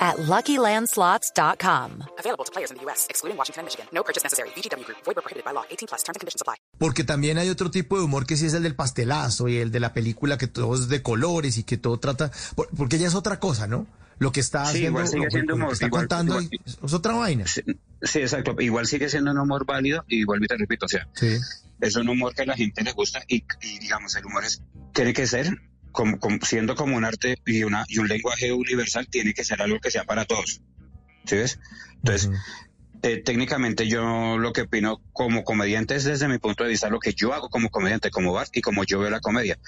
at LuckyLandSlots.com. Available to players in the U.S., excluding Washington and Michigan. No purchase necessary. VGW Group. Void prohibited by law. 18 plus. Terms and conditions apply. Porque también hay otro tipo de humor que sí es el del pastelazo y el de la película que todo es de colores y que todo trata... por- Porque ya es otra cosa, ¿no? Lo que está Sí, haciendo, igual sigue siendo humor, está igual- contando igual- es otra vaina. Sí, sí, exacto. Igual sigue siendo un humor válido y vuelvo y te repito, o sea, Sí. es un humor que a la gente le gusta y, y, digamos, el humor es, tiene que ser, como, como- siendo como un arte y, una, y un lenguaje universal, tiene que ser algo que sea para todos. ¿Sí ves? Entonces, eh, técnicamente yo lo que opino como comediante es desde mi punto de vista lo que yo hago como comediante, como Bart y como yo veo la comedia.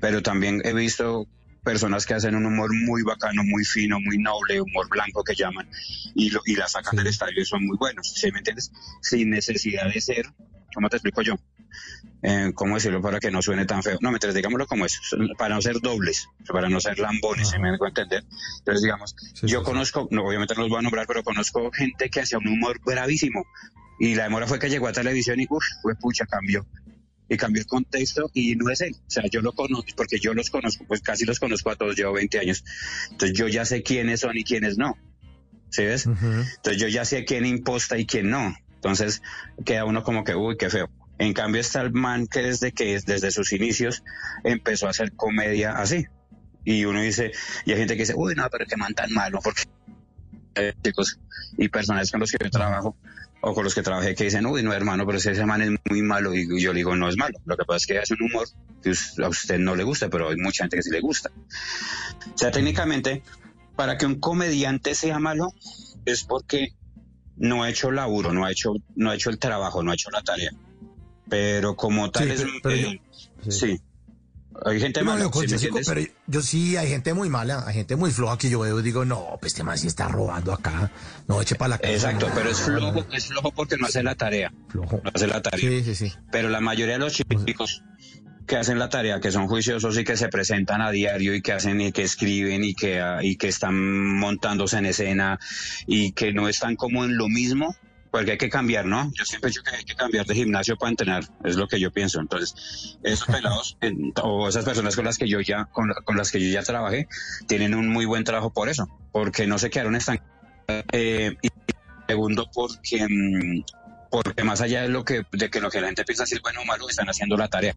Pero también he visto personas que hacen un humor muy bacano, muy fino, muy noble, humor blanco que llaman, y, lo, y la sacan Sí. del estadio y son muy buenos, ¿sí me entiendes? Sin necesidad de ser, ¿cómo te explico yo? Eh, ¿Cómo decirlo para que no suene tan feo? No, mientras digámoslo como es, para no ser dobles, para no ser lambones, ¿sí Ajá. me dejo entender? Entonces, digamos, Sí, yo sí, conozco, no, obviamente no los voy a nombrar, pero conozco gente que hacía un humor bravísimo. Y la demora fue que llegó a televisión y, uff, fue pucha, cambió. Y cambió el contexto y no es él. O sea, yo lo conozco, porque yo los conozco, pues casi los conozco a todos, llevo 20 años. Entonces yo ya sé quiénes son y quiénes no. ¿Sí ves? Ujú. Entonces yo ya sé quién imposta y quién no. Entonces queda uno como que, uy, qué feo. En cambio está el man que desde que desde sus inicios empezó a hacer comedia así. Y uno dice, y hay gente que dice, uy, no, pero qué man tan malo, porque eh, chicos y personas con los que yo trabajo o con los que trabajé que dicen, uy, no, hermano, pero ese man es muy malo. Y yo le digo, no es malo. Lo que pasa es que hace un humor que a usted no le gusta, pero hay mucha gente que sí le gusta. O sea, técnicamente, para que un comediante sea malo, es porque no ha hecho laburo, no ha hecho, no ha hecho el trabajo, no ha hecho la tarea. Pero como tal Sí, es... pero- pero eh, yo- sí. Hay gente No, mala, yo, con ¿sí me Jessico, entiendes? pero yo sí, hay gente muy mala, hay gente muy floja que yo veo y digo, no, pues este man sí está robando acá, no eche para la casa. Exacto, no, pero es no, flojo, no, es flojo porque no hace la tarea, flojo. no hace la tarea. Sí, sí, sí. Pero la mayoría de los chicos que hacen la tarea, que son juiciosos y que se presentan a diario y que hacen y que escriben y que, ah, y que están montándose en escena y que no están como en lo mismo, porque hay que cambiar, ¿no? Yo siempre dicho que hay que cambiar de gimnasio para entrenar, es lo que yo pienso. Entonces, esos pelados o esas personas con las que yo ya, con, con las que yo ya trabajé, tienen un muy buen trabajo por eso, porque no se quedaron estancados. Eh, y segundo, porque, mm, porque más allá de lo que, de que lo que la gente piensa si es bueno o malo, están haciendo la tarea,